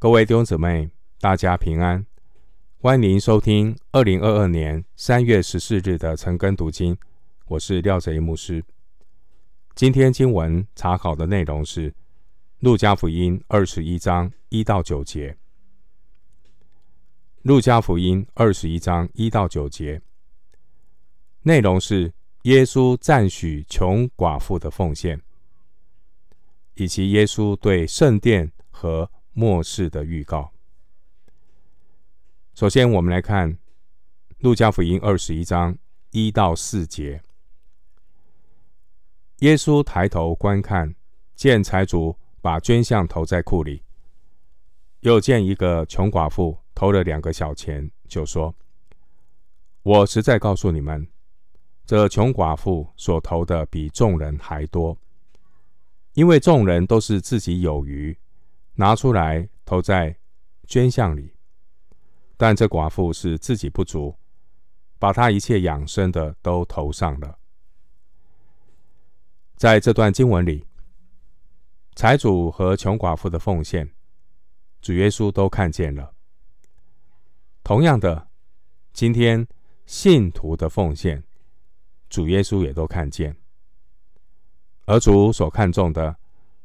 各位弟兄姊妹，大家平安，欢迎收听二零二二年三月十四日的晨更读经。我是廖泽一牧师。今天经文查考的内容是《路加福音》二十一章一到九节，《路加福音》二十一章一到九节内容是耶稣赞许穷寡妇的奉献，以及耶稣对圣殿和末世的预告。首先，我们来看《路加福音》二十一章一到四节。耶稣抬头观看，见财主把捐项投在库里，又见一个穷寡妇投了两个小钱，就说：“我实在告诉你们，这穷寡妇所投的比众人还多，因为众人都是自己有余。”拿出来投在捐项里，但这寡妇是自己不足，把她一切养生的都投上了。在这段经文里，财主和穷寡妇的奉献，主耶稣都看见了。同样的，今天信徒的奉献，主耶稣也都看见。而主所看重的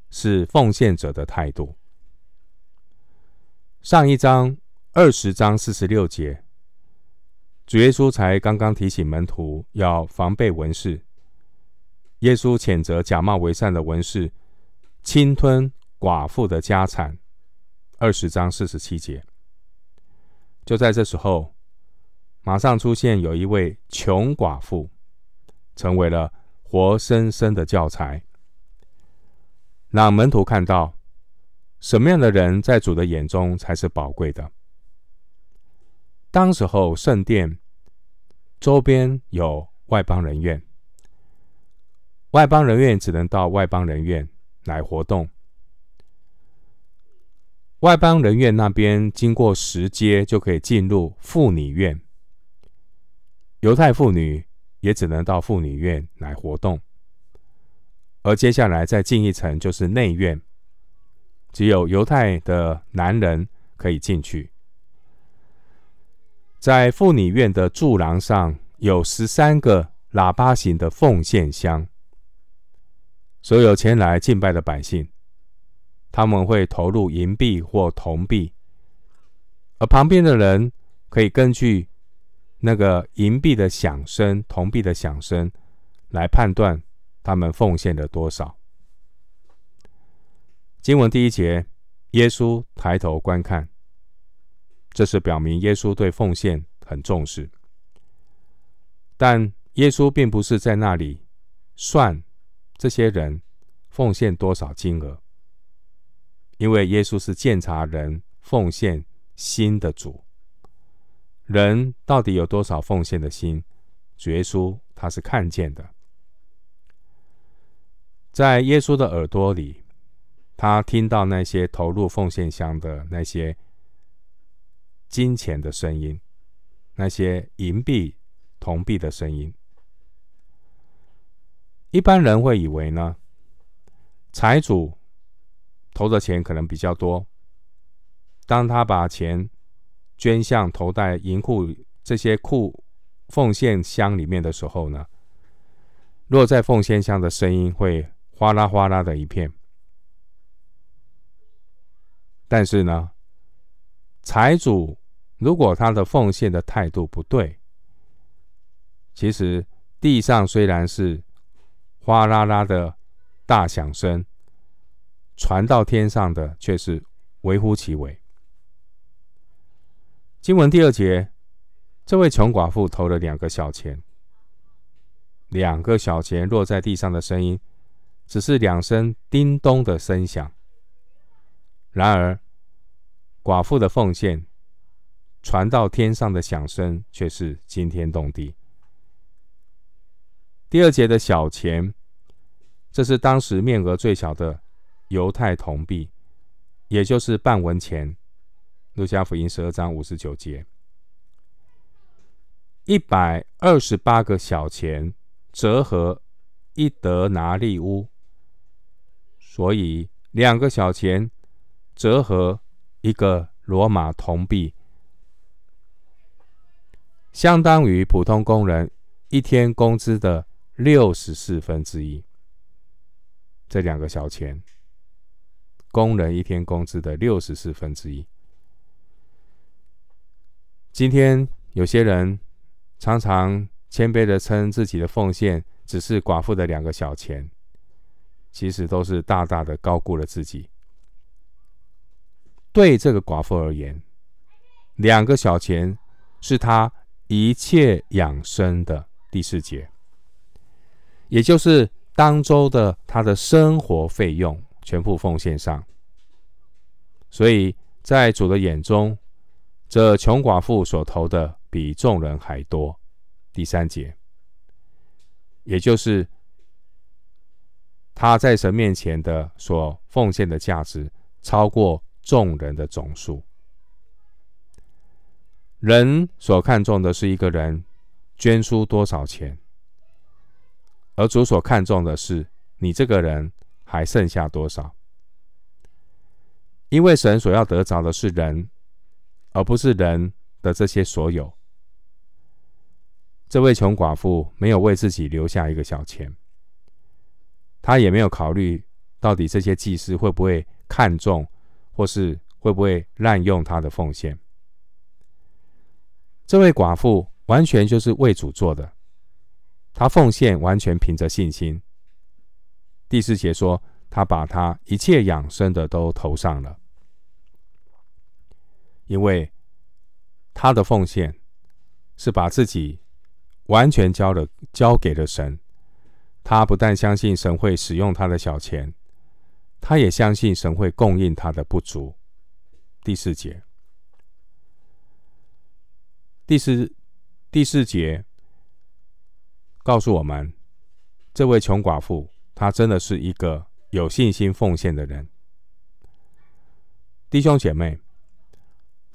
是奉献者的态度。上一章二十章四十六节，主耶稣才刚刚提醒门徒要防备文士。耶稣谴责假冒为善的文士侵吞寡妇的家产。二十章四十七节，就在这时候，马上出现有一位穷寡妇，成为了活生生的教材，让门徒看到。什么样的人在主的眼中才是宝贵的？当时候圣殿周边有外邦人院，外邦人院只能到外邦人院来活动。外邦人院那边经过十阶就可以进入妇女院，犹太妇女也只能到妇女院来活动。而接下来再进一层就是内院。只有犹太的男人可以进去。在妇女院的柱廊上有十三个喇叭形的奉献箱，所有前来敬拜的百姓，他们会投入银币或铜币，而旁边的人可以根据那个银币的响声、铜币的响声来判断他们奉献了多少。经文第一节，耶稣抬头观看，这是表明耶稣对奉献很重视。但耶稣并不是在那里算这些人奉献多少金额，因为耶稣是鉴察人奉献心的主。人到底有多少奉献的心，主耶稣他是看见的。在耶稣的耳朵里。他听到那些投入奉献箱的那些金钱的声音，那些银币、铜币的声音。一般人会以为呢，财主投的钱可能比较多。当他把钱捐项投在银库这些库奉献箱里面的时候呢，落在奉献箱的声音会哗啦哗啦的一片。但是呢，财主如果他的奉献的态度不对，其实地上虽然是哗啦啦的大响声，传到天上的却是微乎其微。经文第二节，这位穷寡妇投了两个小钱，两个小钱落在地上的声音，只是两声叮咚的声响。然而，寡妇的奉献传到天上的响声却是惊天动地。第二节的小钱，这是当时面额最小的犹太铜币，也就是半文钱。路加福音十二章五十九节，一百二十八个小钱折合一德拿利乌，所以两个小钱。折合一个罗马铜币，相当于普通工人一天工资的六十四分之一。这两个小钱，工人一天工资的六十四分之一。今天有些人常常谦卑地称自己的奉献只是寡妇的两个小钱，其实都是大大的高估了自己。对这个寡妇而言，两个小钱是她一切养生的第四节，也就是当周的她的生活费用全部奉献上。所以在主的眼中，这穷寡妇所投的比众人还多，第三节，也就是他在神面前的所奉献的价值超过众人的总数。人所看重的是一个人捐出多少钱，而主所看重的是你这个人还剩下多少，因为神所要得着的是人。而不是人的这些所有。这位穷寡妇没有为自己留下一个小钱，她也没有考虑到底这些祭司会不会看重，或是会不会滥用她的奉献。这位寡妇完全就是为主做的，她奉献完全凭着信心。第四节说，她把她一切养生的都投上了。因为他的奉献是把自己完全交了，交给了神。他不但相信神会使用他的小钱，他也相信神会供应他的不足。第四节，第四第四节告诉我们，这位穷寡妇，她真的是一个有信心奉献的人。弟兄姐妹。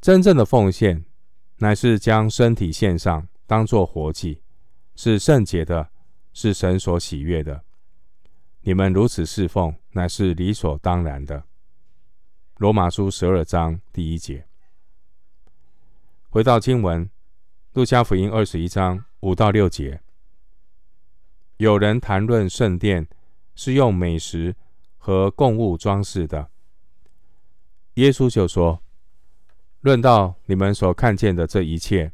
真正的奉献，乃是将身体献上，当作活祭，是圣洁的，是神所喜悦的。你们如此侍奉，乃是理所当然的。罗马书十二章第一节。回到经文，路加福音二十一章五到六节，有人谈论圣殿是用美石和供物装饰的，耶稣就说。论到你们所看见的这一切，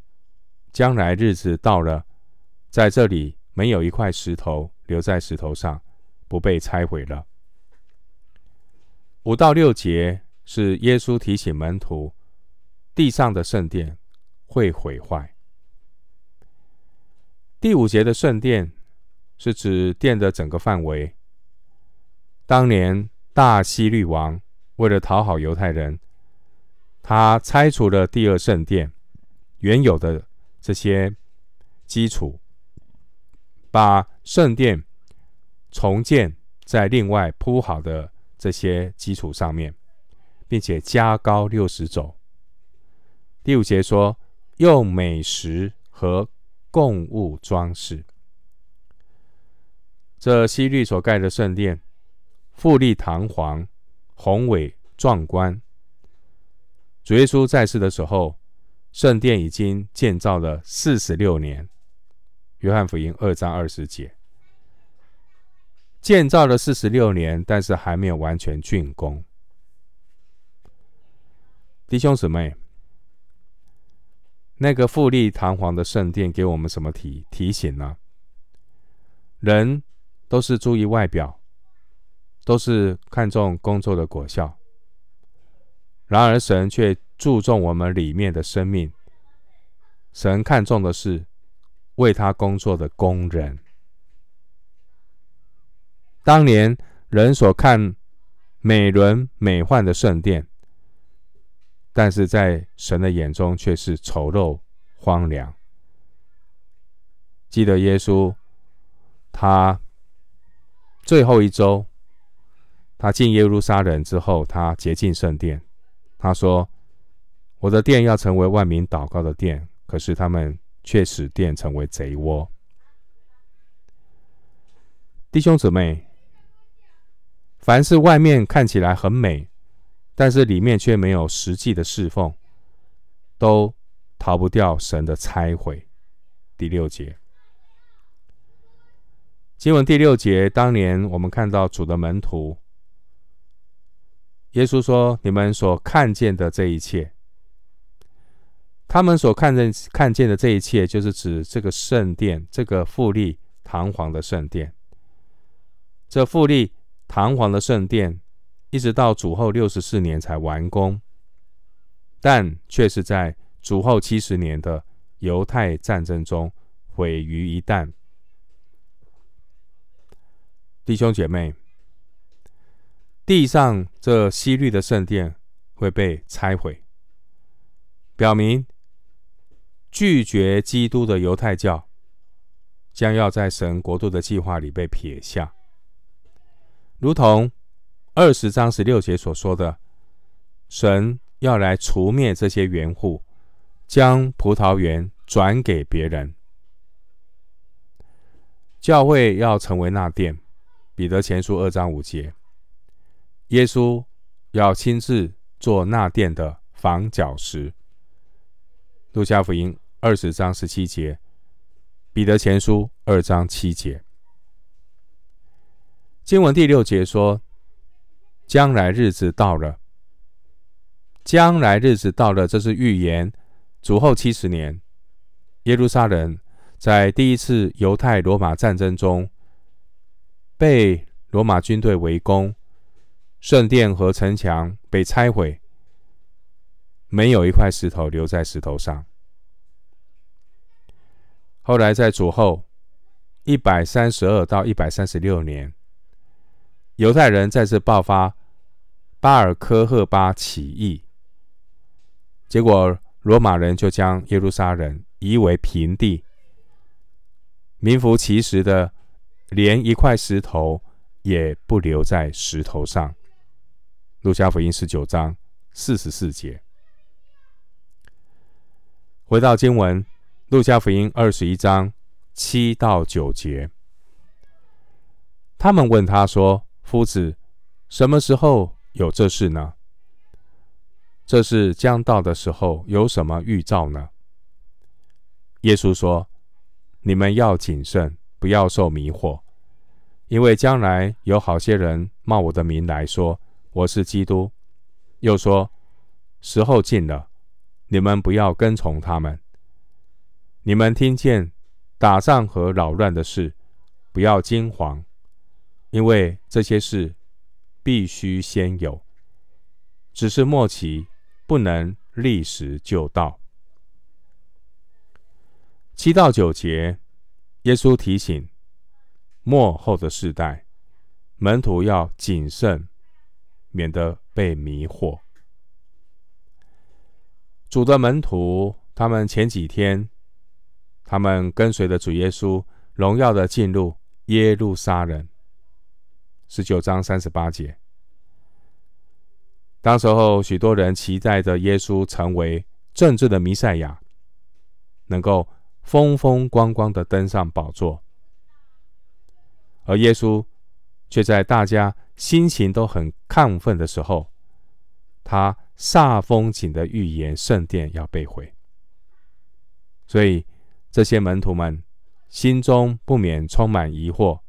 将来日子到了，在这里没有一块石头留在石头上，不被拆毁了。五到六节是耶稣提醒门徒，地上的圣殿会毁坏。第五节的圣殿是指殿的整个范围。当年大希律王为了讨好犹太人。他拆除了第二圣殿原有的这些基础，把圣殿重建在另外铺好的这些基础上面，并且加高六十肘。第五节说，用美石和供物装饰。这希律所盖的圣殿，富丽堂皇、宏伟壮观。主耶稣在世的时候，圣殿已经建造了四十六年。约翰福音二章二十节，建造了四十六年，但是还没有完全竣工。弟兄姊妹，那个富丽堂皇的圣殿给我们什么提提醒呢？人都是注意外表，都是看重工作的果效。然而，神却注重我们里面的生命。神看重的是为他工作的工人。当年人所看美轮美奂的圣殿，但是在神的眼中却是丑陋荒凉。记得耶稣，他最后一周，他进耶路撒冷之后，他洁净圣殿。他说：“我的殿要成为万民祷告的殿，可是他们却使殿成为贼窝。”弟兄姊妹，凡是外面看起来很美，但是里面却没有实际的侍奉，都逃不掉神的拆毁。第六节，经文第六节，当年我们看到主的门徒，耶稣说：“你们所看见的这一切。”他们所看见看见的这一切，就是指这个圣殿，这个富丽堂皇的圣殿。这富丽堂皇的圣殿，一直到主后六十四年才完工，但却是在主后七十年的犹太战争中毁于一旦。弟兄姐妹，地上这希律的圣殿会被拆毁，表明。拒绝基督的犹太教将要在神国度的计划里被撇下，如同二十章十六节所说的，神要来除灭这些园户，将葡萄园转给别人。教会要成为那殿，彼得前书二章五节，耶稣要亲自做那殿的房角石。路加福音。二十章十七节，彼得前书二章七节，经文第六节说：“将来日子到了，将来日子到了，这是预言。主后七十年，耶路撒冷在第一次犹太罗马战争中被罗马军队围攻，圣殿和城墙被拆毁，没有一块石头留在石头上。”后来在主后一百三十二到一百三十六年，犹太人再次爆发巴尔科赫巴起义，结果罗马人就将耶路撒冷夷为平地，名副其实的，连一块石头也不留在石头上。路加福音十九章四十四节，回到经文。路加福音二十一章七到九节，他们问他说：“夫子，什么时候有这事呢？这事将到的时候有什么预兆呢？”耶稣说：“你们要谨慎，不要受迷惑，因为将来有好些人冒我的名来说我是基督，又说时候近了，你们不要跟从他们。”你们听见打仗和扰乱的事，不要惊惶，因为这些事必须先有，只是末期不能立时就到。七到九节，耶稣提醒末后的世代，门徒要谨慎，免得被迷惑。主的门徒，他们前几天。他们跟随着主耶稣，荣耀的进入耶路撒冷。十九章三十八节，当时候许多人期待着耶稣成为政治的弥赛亚，能够风风光光的登上宝座，而耶稣却在大家心情都很亢奋的时候，他煞风景的预言圣殿要被毁，所以。这些门徒们心中不免充满疑惑，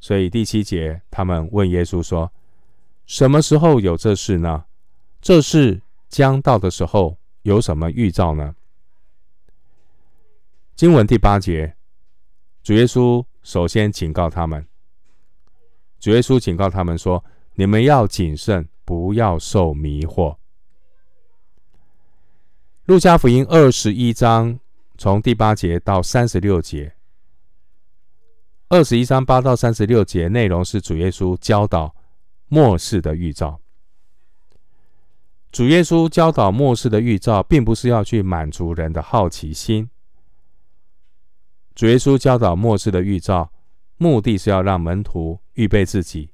所以第七节他们问耶稣说：“什么时候有这事呢？这事将到的时候有什么预兆呢？”经文第八节，主耶稣首先警告他们，主耶稣警告他们说：“你们要谨慎，不要受迷惑。”路加福音二十一章。从第八节到三十六节，二十一章八到三十六节内容是主耶稣教导末世的预兆。主耶稣教导末世的预兆，并不是要去满足人的好奇心。主耶稣教导末世的预兆，目的是要让门徒预备自己，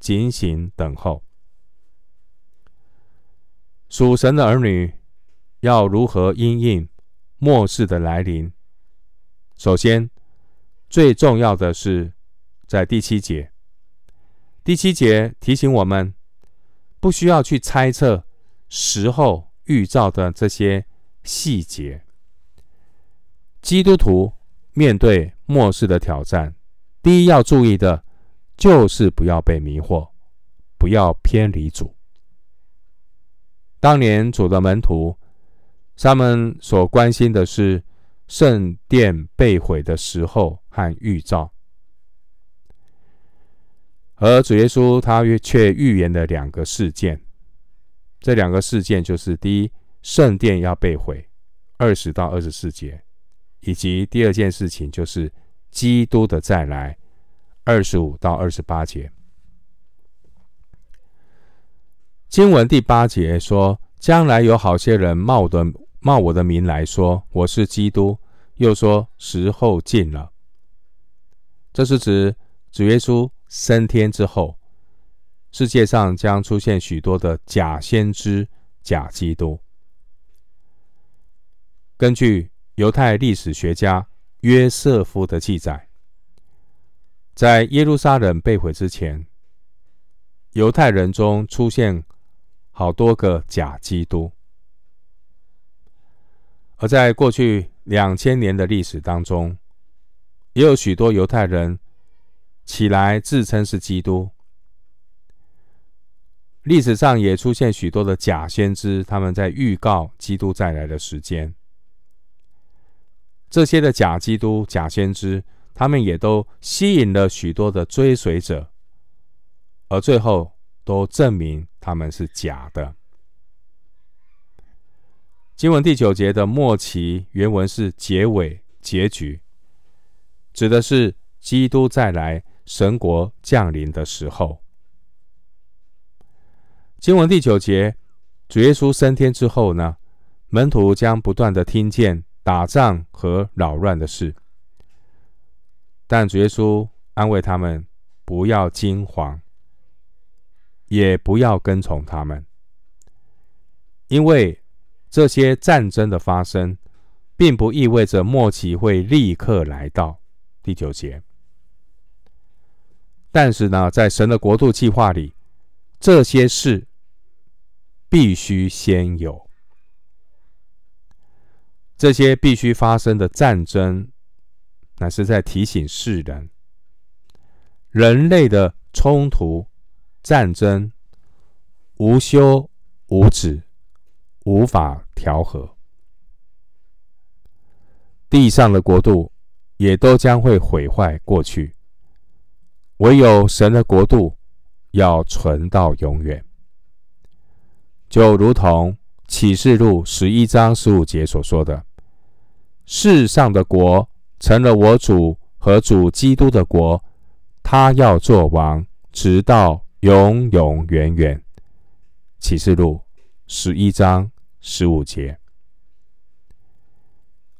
警醒等候。属神的儿女要如何因应末世的来临，首先最重要的是在第七节。第七节提醒我们，不需要去猜测时候预兆的这些细节。基督徒面对末世的挑战，第一要注意的，就是不要被迷惑，不要偏离主。当年主的门徒，他们所关心的是圣殿被毁的时候和预兆，而主耶稣他却预言了两个事件。这两个事件就是：第一，圣殿要被毁，二十到二十四节；以及第二件事情就是基督的再来，二十五到二十八节。经文第八节说：“将来有好些人冒的冒我的名来说我是基督，又说时候近了。”这是指主耶稣升天之后，世界上将出现许多的假先知、假基督。根据犹太历史学家约瑟夫的记载，在耶路撒冷被毁之前，犹太人中出现。好多个假基督，而在过去两千年的历史当中，也有许多犹太人起来自称是基督。历史上也出现许多的假先知，他们在预告基督再来的时间。这些的假基督、假先知，他们也都吸引了许多的追随者，而最后。都证明他们是假的。经文第九节的末期原文是结尾、结局，指的是基督再来、神国降临的时候。经文第九节，主耶稣升天之后呢，门徒将不断的听见打仗和扰乱的事，但主耶稣安慰他们，不要惊慌。也不要跟从他们，因为这些战争的发生，并不意味着末期会立刻来到。第九节，但是呢，在神的国度计划里，这些事必须先有，这些必须发生的战争，乃是在提醒世人，人类的冲突。战争无休无止，无法调和，地上的国度也都将会毁坏过去，唯有神的国度要存到永远。就如同启示录十一章十五节所说的：“世上的国成了我主和主基督的国，他要作王，直到。”永永远远，启示录十一章十五节。